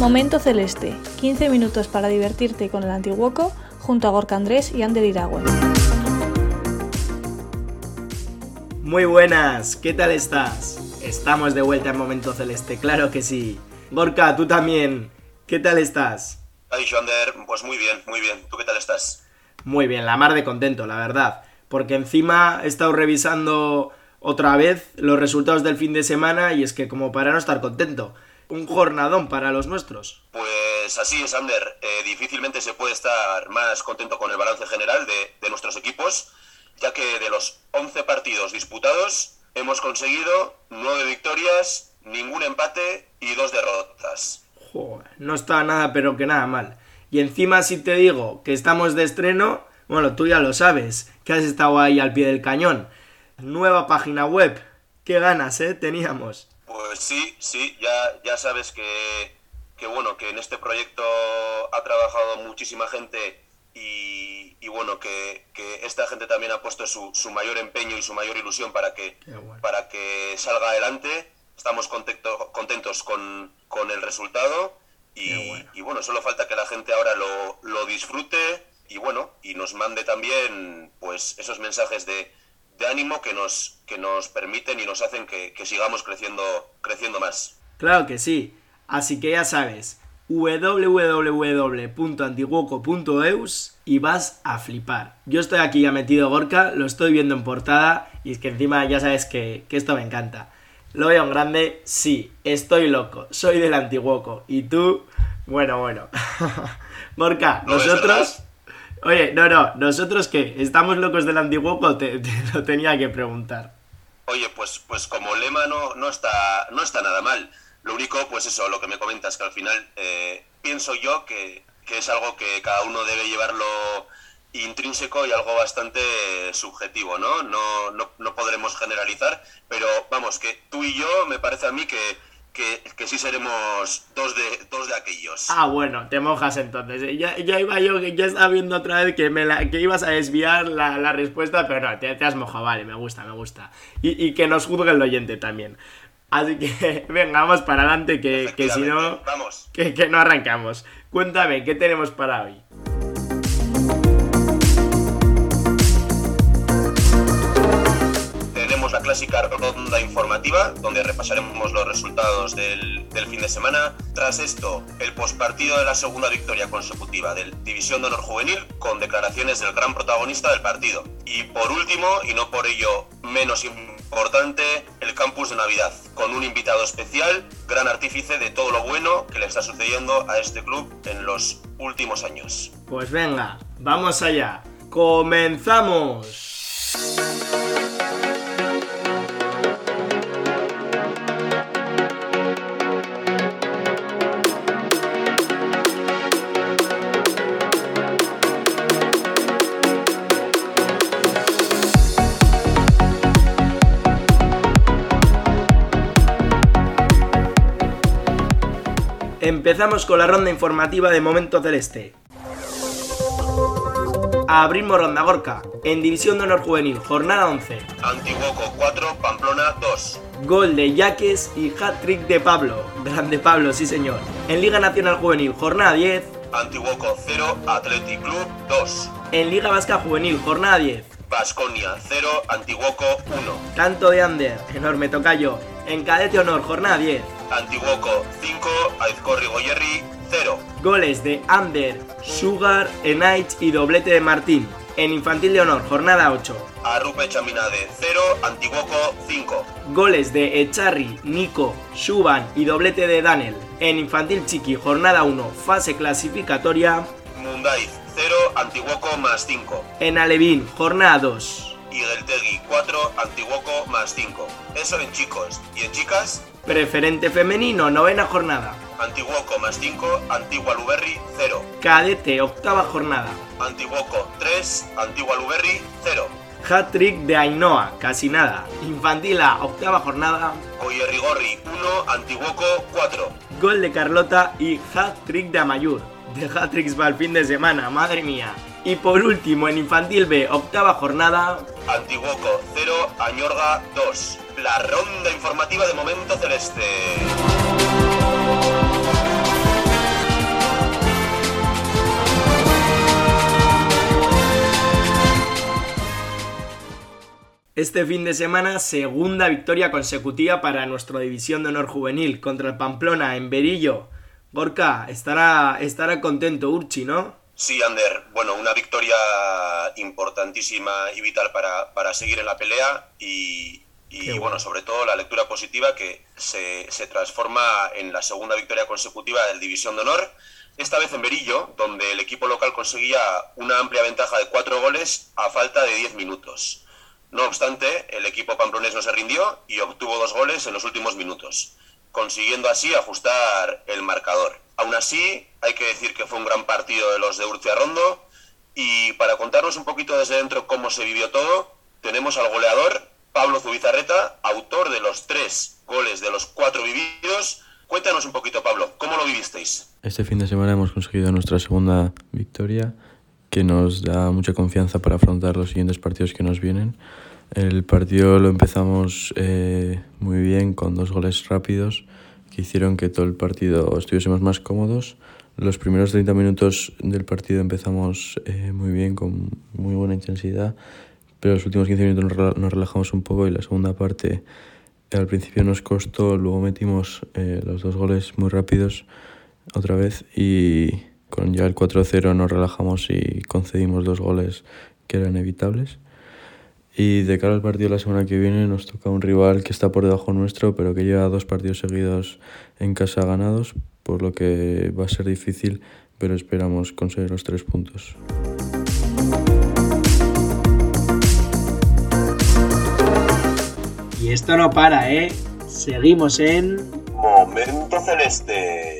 Momento Celeste, 15 minutos para divertirte con el Antiguoco junto a Gorka Andrés y Ander Iragüen. Muy buenas, ¿qué tal estás? Estamos de vuelta en Momento Celeste, claro que sí. Gorka, tú también, ¿qué tal estás? Ha dicho Ander, pues muy bien, muy bien. ¿Tú qué tal estás? Muy bien, la mar de contento, la verdad. Porque encima he estado revisando otra vez los resultados del fin de semana y es que como para no estar contento, un jornadón para los nuestros. Pues así es, Ander. Eh, difícilmente se puede estar más contento con el balance general de, de nuestros equipos, ya que de los 11 partidos disputados hemos conseguido 9 victorias, ningún empate y 2 derrotas. Joder, no está nada pero que nada mal. Y encima si te digo que estamos de estreno, bueno, tú ya lo sabes, que has estado ahí al pie del cañón. Nueva página web. Qué ganas, ¿eh? Teníamos. Pues sí, sí, ya, ya sabes que, que bueno, que en este proyecto ha trabajado muchísima gente y, y bueno, que, que, esta gente también ha puesto su, su, mayor empeño y su mayor ilusión para que, bueno. para que salga adelante. Estamos contento, contentos con, con el resultado y bueno. y bueno. solo falta que la gente ahora lo, lo, disfrute y bueno, y nos mande también pues esos mensajes de, de ánimo que nos, que nos permiten y nos hacen que, que sigamos creciendo, creciendo más. Claro que sí, así que ya sabes, www.antiguoco.eus y vas a flipar. Yo estoy aquí ya metido Gorka, lo estoy viendo en portada y es que encima ya sabes que, que esto me encanta. Lo veo en grande, sí, estoy loco, soy del Antiguoco. Y tú, bueno, bueno. Gorka, ¿No nosotros... Oye, no, no, nosotros qué, ¿estamos locos del Antiguoco? Te, te, lo tenía que preguntar. Oye, pues, pues como lema no, no, está, no está nada mal. Lo único, pues eso, lo que me comentas, que al final eh, pienso yo que, que, es algo que cada uno debe llevarlo intrínseco y algo bastante subjetivo, ¿no? No, no, no podremos generalizar, pero vamos, que tú y yo me parece a mí que, que, que, sí seremos dos de, dos de aquellos. Ah, bueno, te mojas entonces. Ya, ya iba yo, ya estaba viendo otra vez que, me la, que ibas a desviar la, la respuesta, pero no, te, te, has mojado, vale, me gusta, me gusta. Y, y, que nos juzgue el oyente también. Así que, venga, vamos para adelante, que, que si no, vamos. Que, que no arrancamos. Cuéntame, ¿qué tenemos para hoy? Ronda informativa, donde repasaremos los resultados del, del fin de semana. Tras esto, el pospartido de la segunda victoria consecutiva del División de Honor Juvenil, con declaraciones del gran protagonista del partido. Y por último, y no por ello menos importante, el campus de Navidad, con un invitado especial, gran artífice de todo lo bueno que le está sucediendo a este club en los últimos años. Pues venga, vamos allá. ¡Comenzamos! Empezamos con la ronda informativa de Momento Celeste. Abrimos ronda Gorka. En División de Honor Juvenil, jornada 11. Antiguoco 4, Pamplona 2. Gol de Yaques y hat-trick de Pablo. Grande Pablo, sí señor. En Liga Nacional Juvenil, jornada 10. Antiguoco 0, Athletic Club 2. En Liga Vasca Juvenil, jornada 10. Vasconia 0, Antiguoco 1. Canto de Ander, enorme tocayo. En Cadete Honor, jornada 10. Antiguoco 5, Aizcorri Goyerri 0. Goles de Ander, Sugar, Enait y doblete de Martín. En Infantil de Honor, jornada 8. Arrupe Chaminade 0, Antiguoco 5. Goles de Echarri, Nico, Suban y doblete de Daniel. En Infantil Chiqui, jornada 1, fase clasificatoria. Mundaiz 0, Antiguoco más 5. En Alevín, jornada 2. Igueltegui 4, Antiguoco más 5. Eso en chicos. ¿Y en chicas? Preferente femenino, novena jornada. Antiguoco más 5, Antigua Luberri 0. Cadete, octava jornada. Antiguoco 3, Antigua Luberri 0. Hat-trick de Ainhoa, casi nada. Infantil A, octava jornada. Oyerrigorri 1, Antiguoco 4. Gol de Carlota y hat-trick de Amayur. De hat-tricks va el fin de semana, madre mía. Y por último, en Infantil B, octava jornada. Antiguoco 0, Añorga 2. La ronda informativa de Momento Celeste. Este fin de semana, segunda victoria consecutiva para nuestra división de honor juvenil contra el Pamplona en Berillo. Gorka, estará, estará contento Urchi, ¿no? Sí, Ander. Bueno, una victoria importantísima y vital para, para seguir en la pelea y, y bueno. bueno. sobre todo la lectura positiva que se, se, transforma en la segunda victoria consecutiva del División de Honor, esta vez en Berillo, donde el equipo local conseguía una amplia ventaja de cuatro goles a falta de 10 minutos. No obstante, el equipo pamplonés no se rindió y obtuvo dos goles en los últimos minutos, consiguiendo así ajustar el marcador. Aún así, hay que decir que fue un gran partido de los de Urcia Rondo y para contarnos un poquito desde dentro cómo se vivió todo, tenemos al goleador Pablo Zubizarreta, autor de los tres goles de los cuatro vividos. Cuéntanos un poquito, Pablo, ¿cómo lo vivisteis? Este fin de semana hemos conseguido nuestra segunda victoria, que nos da mucha confianza para afrontar los siguientes partidos que nos vienen. El partido lo empezamos eh, muy bien, con dos goles rápidos, hicieron que todo el partido estuviésemos más cómodos. Los primeros 30 minutos del partido empezamos eh, muy bien, con muy buena intensidad pero los últimos 15 minutos nos relajamos un poco y la segunda parte al principio nos costó, luego metimos eh, los dos goles muy rápidos otra vez y con ya el 4-0 nos relajamos y concedimos dos goles que eran evitables. Y de cara al partido de la semana que viene nos toca un rival que está por debajo nuestro, pero que lleva dos partidos seguidos en casa ganados, por lo que va a ser difícil, pero esperamos conseguir los tres puntos. Y esto no para, ¿eh? Seguimos en... Momento Celeste.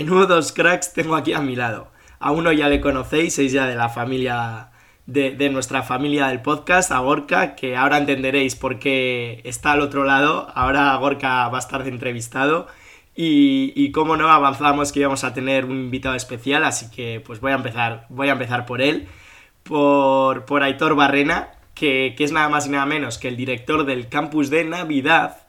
Menudos cracks tengo aquí a mi lado. A uno ya le conocéis, es ya de la familia, de, nuestra familia del podcast, a Gorka, que ahora entenderéis por qué está al otro lado. Ahora Gorka va a estar de entrevistado. Y, y como no avanzamos que íbamos a tener un invitado especial, así que pues voy a empezar, voy a empezar por él, por, por Aitor Barrena, que, que es nada más y nada menos que el director del campus de Navidad,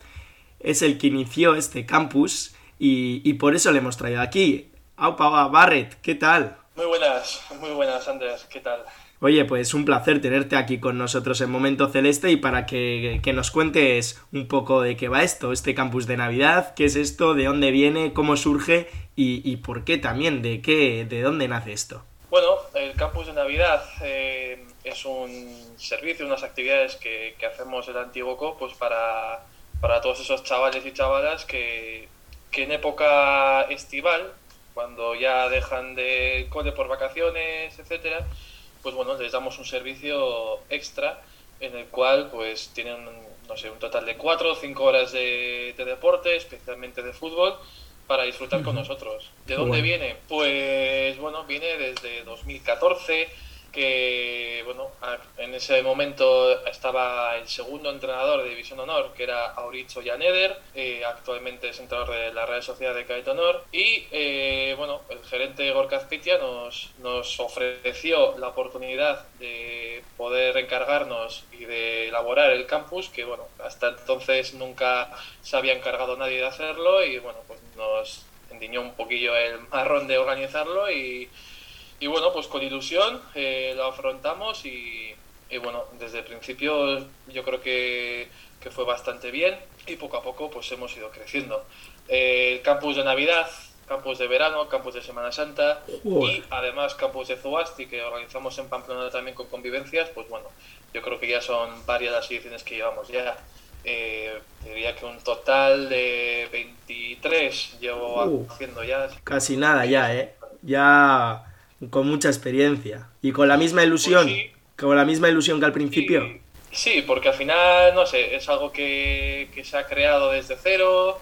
es el que inició este campus y, y por eso le hemos traído aquí. Aupa, Barret, ¿qué tal? Muy buenas, muy buenas, Andrés, ¿qué tal? Oye, pues un placer tenerte aquí con nosotros en Momento Celeste y para que, que, nos cuentes un poco de qué va esto, este campus de Navidad, qué es esto, de dónde viene, cómo surge y, y por qué también, de qué, de dónde nace esto. Bueno, el campus de Navidad eh, es un servicio, unas actividades que, que hacemos el Antiguoco pues para, para todos esos chavales y chavalas que, que en época estival, cuando ya dejan de cole por vacaciones, etcétera, pues bueno, les damos un servicio extra en el cual pues tienen, no sé, un total de cuatro o cinco horas de, de, deporte, especialmente de fútbol, para disfrutar con nosotros. ¿De dónde bueno. viene? Pues bueno, viene desde 2014, que bueno, en ese momento estaba el segundo entrenador de División Honor, que era Auricho Janeder, eh, actualmente es entrenador de la Real Sociedad de Cadet Honor, y eh, bueno, el gerente Gorka nos, nos ofreció la oportunidad de poder encargarnos y de elaborar el campus, que bueno, hasta entonces nunca se había encargado nadie de hacerlo, y bueno, pues nos endiñó un poquillo el marrón de organizarlo y y bueno, pues con ilusión eh, lo afrontamos y, y, bueno, desde el principio yo creo que, que, fue bastante bien y poco a poco pues hemos ido creciendo. Eh, el campus de Navidad, campus de verano, campus de Semana Santa y además campus de Zuasti que organizamos en Pamplona también con convivencias, pues bueno, yo creo que ya son varias las ediciones que llevamos ya. Eh, diría que un total de 23 llevo uh. haciendo ya. Casi nada ya, ¿eh? Ya con mucha experiencia. Y con la misma ilusión. Pues con la misma ilusión que al principio. Sí, porque al final, no sé, es algo que, que se ha creado desde cero,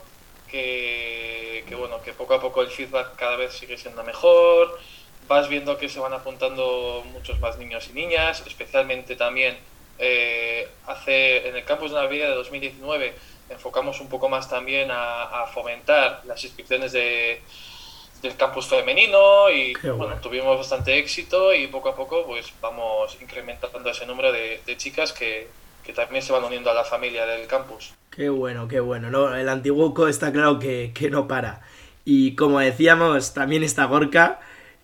que, que, bueno, que poco a poco el feedback cada vez sigue siendo mejor. Vas viendo que se van apuntando muchos más niños y niñas, especialmente también eh, hace en el campus de Navidad de 2019 enfocamos un poco más también a, a fomentar las inscripciones de, del campus femenino y bueno, tuvimos bastante éxito y poco a poco pues vamos incrementando ese número de, de chicas que, que, también se van uniendo a la familia del campus. Qué bueno, qué bueno. ¿no? El Antiguoco está claro que, que no para. Y como decíamos, también está Gorka,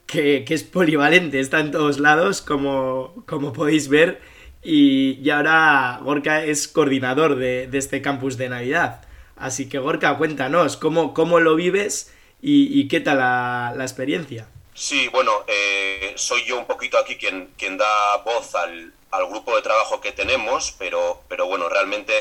que, que, es polivalente, está en todos lados, como, como podéis ver. Y, y ahora Gorka es coordinador de, de, este campus de Navidad. Así que Gorka, cuéntanos, ¿cómo, cómo lo vives ¿Y, qué tal la, experiencia? Sí, bueno, eh, soy yo un poquito aquí quien, da voz al, al, grupo de trabajo que tenemos, pero, pero bueno, realmente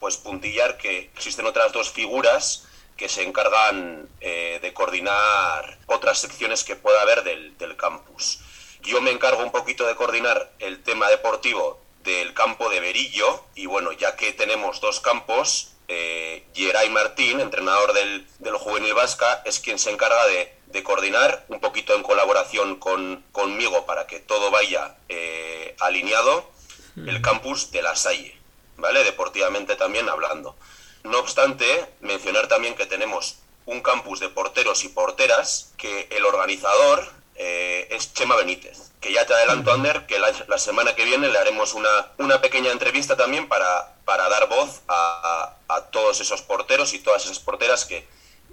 pues puntillar que existen otras dos figuras que se encargan eh, de coordinar otras secciones que pueda haber del, del campus. Yo me encargo un poquito de coordinar el tema deportivo del campo de Berillo y bueno, ya que tenemos dos campos, eh, Geray Martín, entrenador del, del, Juvenil Vasca, es quien se encarga de, de coordinar un poquito en colaboración con, conmigo para que todo vaya eh, alineado el campus de La Salle, ¿vale? Deportivamente también hablando. No obstante, mencionar también que tenemos un campus de porteros y porteras que el organizador eh, es Chema Benítez, que ya te adelanto, Ander, que la, la, semana que viene le haremos una, una pequeña entrevista también para, para dar voz a, a, todos esos porteros y todas esas porteras que,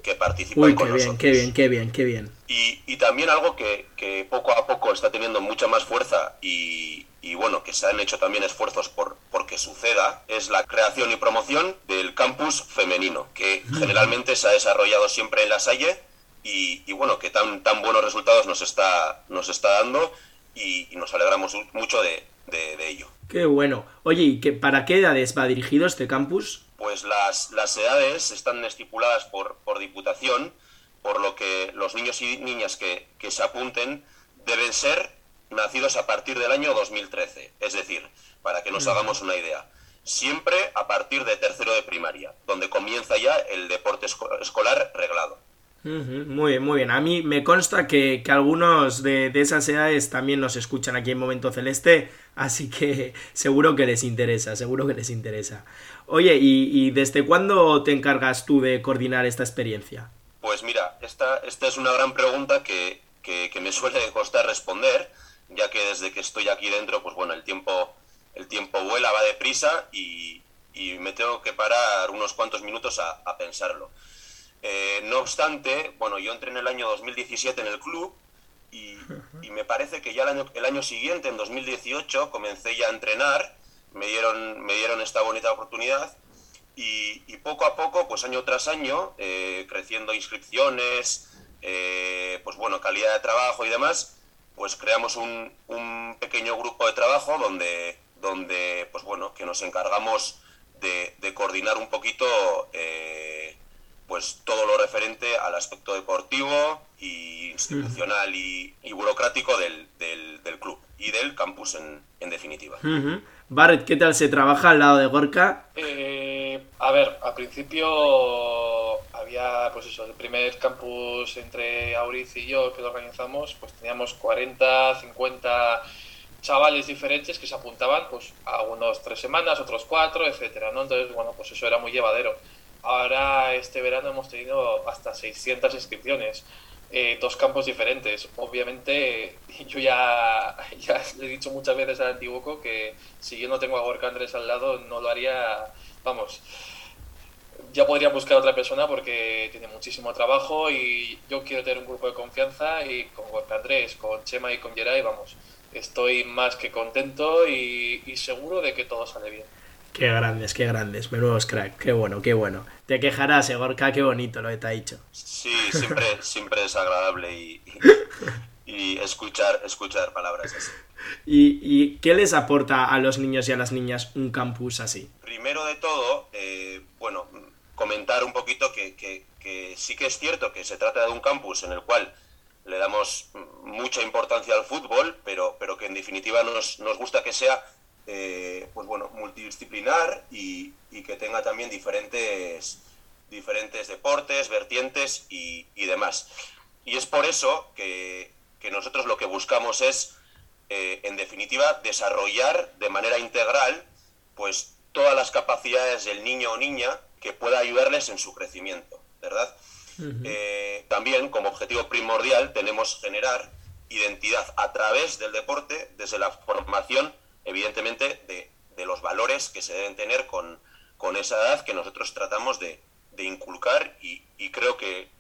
que participan Uy, con bien, nosotros. Qué bien, qué bien, qué bien. Y, y también algo que, que, poco a poco está teniendo mucha más fuerza y, y, bueno, que se han hecho también esfuerzos por porque suceda, es la creación y promoción del campus femenino, que generalmente se ha desarrollado siempre en la Salle y, y, bueno, que tan, tan buenos resultados nos está, nos está dando y, y nos alegramos mucho de, de, de, ello. Qué bueno. Oye, ¿y que, para qué edades va dirigido este campus? Pues las, las edades están estipuladas por, por Diputación, por lo que los niños y niñas que, que se apunten deben ser nacidos a partir del año 2013. Es decir, para que nos hagamos una idea, siempre a partir de tercero de primaria, donde comienza ya el deporte escolar reglado. Muy bien, muy bien. A mí me consta que, que algunos de, de, esas edades también nos escuchan aquí en Momento Celeste, así que seguro que les interesa, seguro que les interesa. Oye, ¿y, y desde cuándo te encargas tú de coordinar esta experiencia? Pues mira, esta, esta es una gran pregunta que, que, me suele costar responder, ya que desde que estoy aquí dentro, pues bueno, el tiempo, el tiempo vuela, va deprisa y, y me tengo que parar unos cuantos minutos a, a pensarlo. Eh, no obstante, bueno, yo entré en el año 2017 en el club y, me parece que ya el año, siguiente, en 2018, comencé ya a entrenar, me dieron, me dieron esta bonita oportunidad y, poco a poco, pues año tras año, eh, creciendo inscripciones, eh, pues bueno, calidad de trabajo y demás, pues creamos un, un pequeño grupo de trabajo donde, donde, pues bueno, que nos encargamos de, de coordinar un poquito eh, pues todo lo referente al aspecto deportivo y institucional uh -huh. y, y, burocrático del, del, del, club y del campus en, en definitiva. Uh -huh. Barret, ¿qué tal se trabaja al lado de Gorka? Eh, a ver, al principio había, pues eso, el primer campus entre Auriz y yo que lo organizamos, pues teníamos 40, 50 chavales diferentes que se apuntaban pues a unos tres semanas, otros cuatro, etcétera, ¿no? Entonces, bueno, pues eso era muy llevadero. Ahora este verano hemos tenido hasta 600 inscripciones, eh, dos campos diferentes. Obviamente yo ya, le he dicho muchas veces al Antiguoco que si yo no tengo a Gorka Andrés al lado no lo haría, vamos, ya podría buscar otra persona porque tiene muchísimo trabajo y yo quiero tener un grupo de confianza y con Andrés, con Chema y con Geray, vamos, estoy más que contento y, seguro de que todo sale bien. Qué grandes, qué grandes, menudos crack, qué bueno, qué bueno. Te quejarás, Egorka, qué bonito lo que te ha dicho. Sí, siempre, siempre es agradable y, y, escuchar, escuchar palabras así. ¿Y, ¿Y, qué les aporta a los niños y a las niñas un campus así? Primero de todo, eh, bueno, comentar un poquito que, que, que sí que es cierto que se trata de un campus en el cual le damos mucha importancia al fútbol, pero, pero que en definitiva nos, nos gusta que sea eh, pues bueno, multidisciplinar y, que tenga también diferentes, diferentes deportes, vertientes y, demás. Y es por eso que, nosotros lo que buscamos es, eh, en definitiva, desarrollar de manera integral pues todas las capacidades del niño o niña que pueda ayudarles en su crecimiento, ¿verdad? Eh, también, como objetivo primordial, tenemos generar identidad a través del deporte, desde la formación, evidentemente, de, los valores que se deben tener con, con, esa edad que nosotros tratamos de, inculcar y, creo que,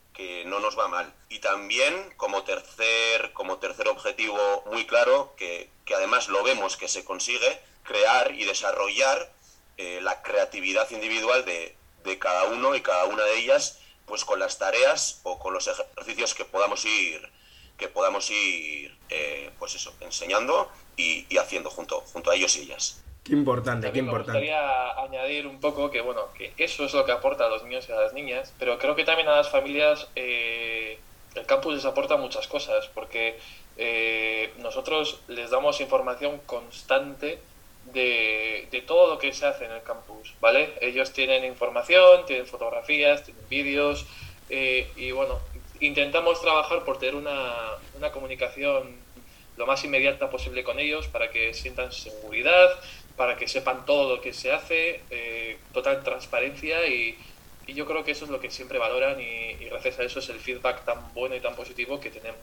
no nos va mal. Y también, como tercer, como tercer objetivo muy claro, que, además lo vemos que se consigue, crear y desarrollar eh, la creatividad individual de, de cada uno y cada una de ellas pues con las tareas o con los ejercicios que podamos ir que podamos ir eh, pues eso enseñando y, haciendo junto junto a ellos y ellas qué importante qué importante me gustaría añadir un poco que bueno que eso es lo que aporta a los niños y a las niñas pero creo que también a las familias eh, el campus les aporta muchas cosas porque eh, nosotros les damos información constante de, de, todo lo que se hace en el campus, ¿vale? Ellos tienen información, tienen fotografías, tienen vídeos eh, y bueno, intentamos trabajar por tener una, una, comunicación lo más inmediata posible con ellos para que sientan seguridad, para que sepan todo lo que se hace, eh, total transparencia y, y, yo creo que eso es lo que siempre valoran y, y gracias a eso es el feedback tan bueno y tan positivo que tenemos.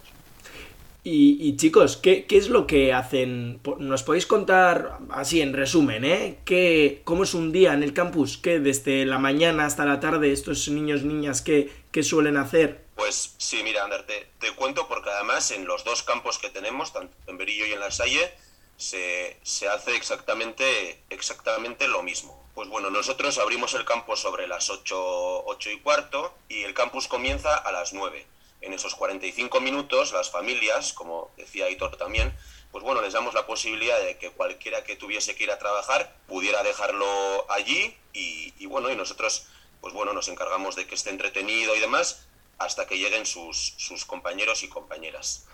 Y, chicos, ¿qué, es lo que hacen? ¿Nos podéis contar así en resumen, eh? ¿Qué, ¿Cómo es un día en el campus? ¿Qué desde la mañana hasta la tarde estos niños, niñas, qué, qué suelen hacer? Pues sí, mira, Ander, te, cuento porque además en los dos campos que tenemos, tanto en Berillo y en La Salle, se, se hace exactamente, exactamente lo mismo. Pues bueno, nosotros abrimos el campo sobre las 8, 8 y cuarto y el campus comienza a las 9 en esos 45 minutos las familias, como decía Hitor también, pues bueno, les damos la posibilidad de que cualquiera que tuviese que ir a trabajar pudiera dejarlo allí y, bueno, y nosotros pues bueno, nos encargamos de que esté entretenido y demás hasta que lleguen sus, sus compañeros y compañeras.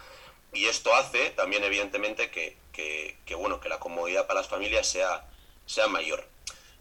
Y esto hace también evidentemente que, que, bueno, que la comodidad para las familias sea, sea mayor.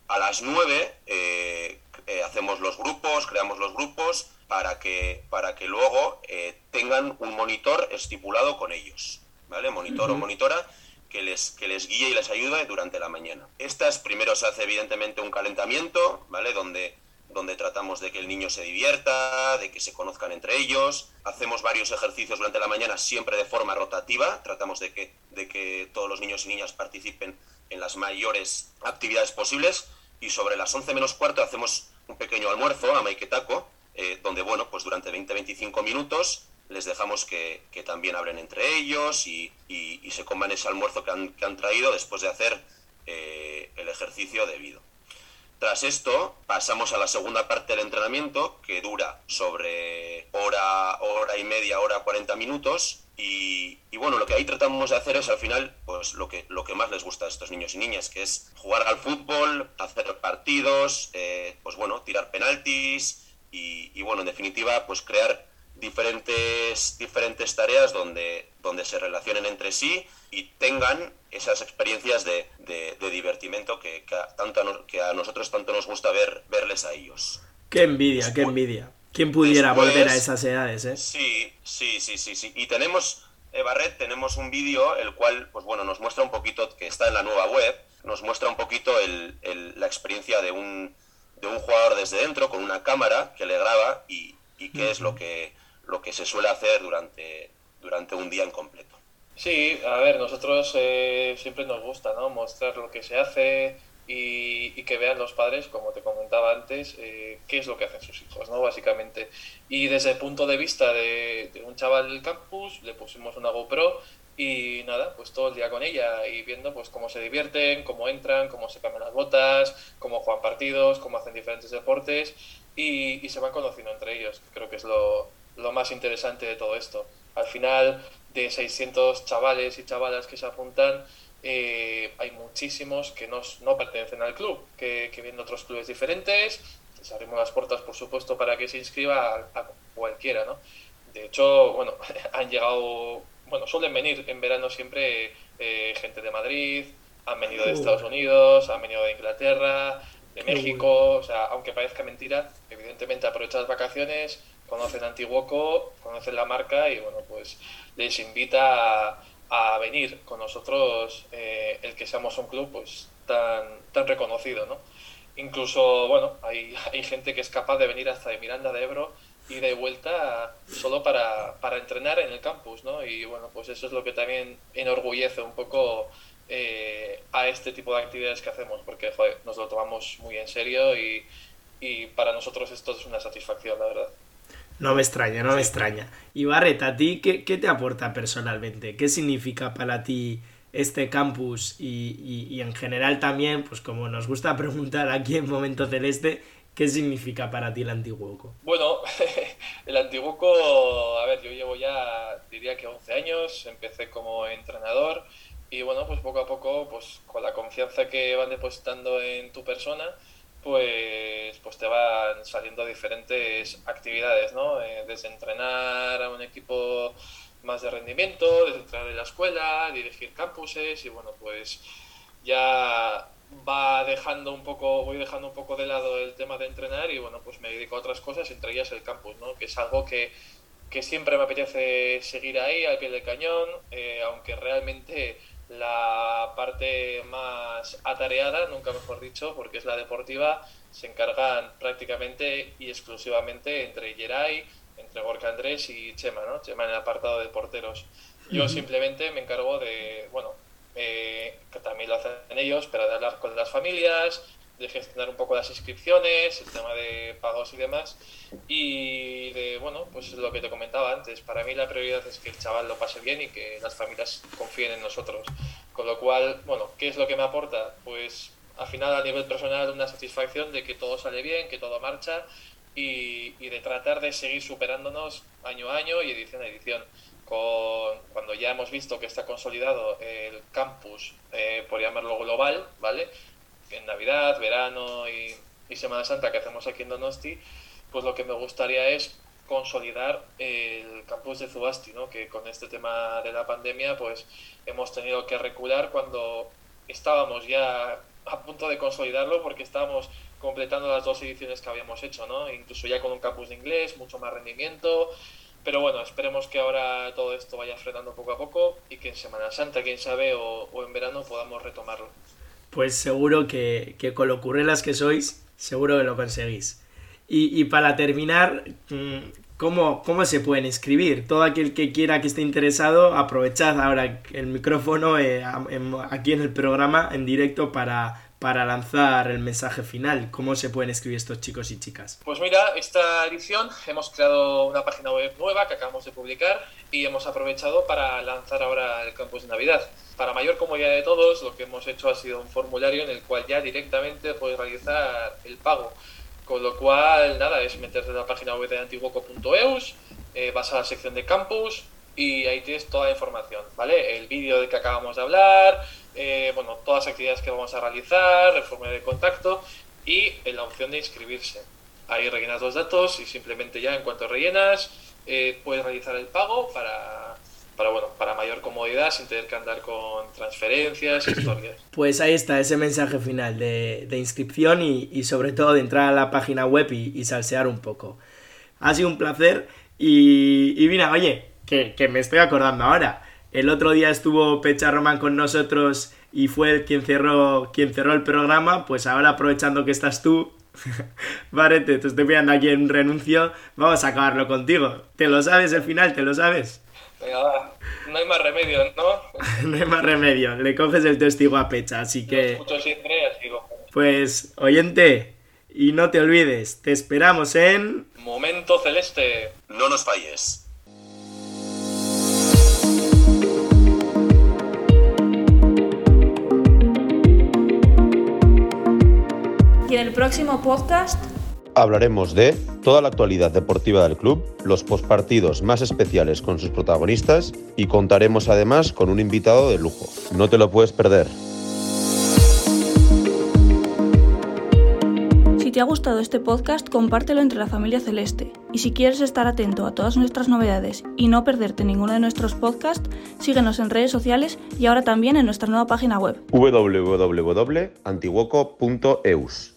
A las 9 eh, eh, hacemos los grupos, creamos los grupos, para que, para que luego eh, tengan un monitor estipulado con ellos, ¿vale? Monitor o monitora que les, que les guíe y les ayude durante la mañana. Estas primero se hace evidentemente un calentamiento, ¿vale? Donde, donde tratamos de que el niño se divierta, de que se conozcan entre ellos. Hacemos varios ejercicios durante la mañana siempre de forma rotativa, tratamos de que, de que todos los niños y niñas participen en las mayores actividades posibles y sobre las 11 menos cuarto hacemos un pequeño almuerzo a Maiketako, eh, donde, bueno, pues durante 20-25 minutos les dejamos que, también hablen entre ellos y, se coman ese almuerzo que han, traído después de hacer eh, el ejercicio debido. Tras esto, pasamos a la segunda parte del entrenamiento, que dura sobre hora, hora y media, hora 40 minutos. Y, bueno, lo que ahí tratamos de hacer es al final, pues lo que, lo que más les gusta a estos niños y niñas, que es jugar al fútbol, hacer partidos, eh, pues bueno, tirar penaltis, y, bueno, en definitiva, pues crear diferentes, diferentes tareas donde, donde se relacionen entre sí y tengan esas experiencias de, de, divertimento que, que, a, tanto que a nosotros tanto nos gusta ver, verles a ellos. Qué envidia, qué envidia. ¿Quién pudiera volver a esas edades, eh? Sí, sí, sí, sí, sí. Y tenemos, eh, Barret, tenemos un vídeo el cual, pues bueno, nos muestra un poquito, que está en la nueva web, nos muestra un poquito el, el, la experiencia de un, de un jugador desde dentro con una cámara que le graba y, y qué es lo que, lo que se suele hacer durante, durante un día en completo. Sí, a ver, nosotros eh, siempre nos gusta ¿no? mostrar lo que se hace, y, que vean los padres, como te comentaba antes, eh, qué es lo que hacen sus hijos, ¿no? Básicamente. Y desde el punto de vista de, un chaval del campus, le pusimos una GoPro y nada, pues todo el día con ella y viendo pues cómo se divierten, cómo entran, cómo se cambian las botas, cómo juegan partidos, cómo hacen diferentes deportes y, se van conociendo entre ellos. Creo que es lo, lo más interesante de todo esto. Al final, de 600 chavales y chavalas que se apuntan, eh, hay muchísimos que no, no, pertenecen al club, que, que vienen de otros clubes diferentes. Les abrimos las puertas, por supuesto, para que se inscriba a, cualquiera, ¿no? De hecho, bueno, han llegado, bueno, suelen venir en verano siempre eh, gente de Madrid, han venido de Estados Unidos, han venido de Inglaterra, de México, o sea, aunque parezca mentira, evidentemente aprovechan las vacaciones, conocen Antiguoco, conocen la marca y bueno, pues les invita a venir con nosotros eh, el que seamos un club pues tan, tan reconocido, ¿no? Incluso, bueno, hay, hay gente que es capaz de venir hasta de Miranda de Ebro y de vuelta solo para, para entrenar en el campus, ¿no? Y bueno, pues eso es lo que también enorgullece un poco eh, a este tipo de actividades que hacemos, porque nos lo tomamos muy en serio y, y para nosotros esto es una satisfacción, la verdad. No me extraña, no me extraña. Y Barret, ¿a ti qué, te aporta personalmente? ¿Qué significa para ti este campus y, en general también, pues como nos gusta preguntar aquí en Momento Celeste, ¿qué significa para ti el Antiguoco? Bueno, el Antiguoco, a ver, yo llevo ya, diría que 11 años, empecé como entrenador y bueno, pues poco a poco, pues con la confianza que van depositando en tu persona, pues, pues te van saliendo diferentes actividades, ¿no? Eh, desde entrenar a un equipo más de rendimiento, desde entrenar en la escuela, dirigir campuses y bueno, pues ya va dejando un poco, voy dejando un poco de lado el tema de entrenar y bueno, pues me dedico a otras cosas, entre ellas el campus, ¿no? Que es algo que, que siempre me apetece seguir ahí, al pie del cañón, eh, aunque realmente la parte más atareada, nunca mejor dicho, porque es la deportiva, se encargan prácticamente y exclusivamente entre Geray, entre Gorka Andrés y Chema, ¿no? Chema en el apartado de porteros. Yo simplemente me encargo de, bueno, eh, que también lo hacen ellos, pero de hablar con las familias, de gestionar un poco las inscripciones, el tema de pagos y demás. Y de, bueno, pues lo que te comentaba antes, para mí la prioridad es que el chaval lo pase bien y que las familias confíen en nosotros. Con lo cual, bueno, ¿qué es lo que me aporta? Pues al final a nivel personal una satisfacción de que todo sale bien, que todo marcha y, de tratar de seguir superándonos año a año y edición a edición. Con, cuando ya hemos visto que está consolidado el campus, eh, por llamarlo global, ¿vale? En Navidad, verano y, Semana Santa que hacemos aquí en Donosti, pues lo que me gustaría es consolidar el campus de Zubasti, ¿no? que con este tema de la pandemia pues hemos tenido que recular cuando estábamos ya a punto de consolidarlo porque estábamos completando las dos ediciones que habíamos hecho, ¿no? incluso ya con un campus de inglés, mucho más rendimiento, pero bueno, esperemos que ahora todo esto vaya frenando poco a poco y que en Semana Santa, quién sabe, o en verano podamos retomarlo pues seguro que, con lo currelas que sois, seguro que lo conseguís. Y, para terminar, mm, ¿cómo, ¿cómo, se pueden inscribir? Todo aquel que quiera que esté interesado, aprovechad ahora el micrófono eh, aquí en el programa en directo para, para lanzar el mensaje final. ¿Cómo se pueden escribir estos chicos y chicas? Pues mira, esta edición hemos creado una página web nueva que acabamos de publicar y hemos aprovechado para lanzar ahora el campus de Navidad. Para mayor comodidad de todos, lo que hemos hecho ha sido un formulario en el cual ya directamente puedes realizar el pago. Con lo cual, nada, es meterte en la página web de antiguoco.eus, eh, vas a la sección de campus y ahí tienes toda la información, ¿vale? El vídeo de que acabamos de hablar, eh, bueno, todas las actividades que vamos a realizar, el formulario de contacto y la opción de inscribirse. Ahí rellenas los datos y simplemente ya en cuanto rellenas eh, puedes realizar el pago para, para, bueno, para mayor comodidad sin tener que andar con transferencias, historias. Pues ahí está ese mensaje final de, inscripción y, sobre todo de entrar a la página web y, salsear un poco. Ha sido un placer y, y mira, oye, que, que me estoy acordando ahora. El otro día estuvo Pecha Román con nosotros y fue el quien cerró, quien cerró el programa, pues ahora aprovechando que estás tú, Barete, te estoy pidiendo aquí en renuncio, vamos a acabarlo contigo. ¿Te lo sabes el final? ¿Te lo sabes? Venga, No hay más remedio, ¿no? no hay más remedio. Le coges el testigo a Pecha, así que... Lo siempre, así Pues, oyente, y no te olvides, te esperamos en... Momento celeste. No nos falles. Y en el próximo podcast Hablaremos de toda la actualidad deportiva del club, los postpartidos más especiales con sus protagonistas y contaremos además con un invitado de lujo. No te lo puedes perder. Si te ha gustado este podcast, compártelo entre la familia celeste. Y si quieres estar atento a todas nuestras novedades y no perderte ninguno de nuestros podcasts, síguenos en redes sociales y ahora también en nuestra nueva página web. www.antiguoco.eus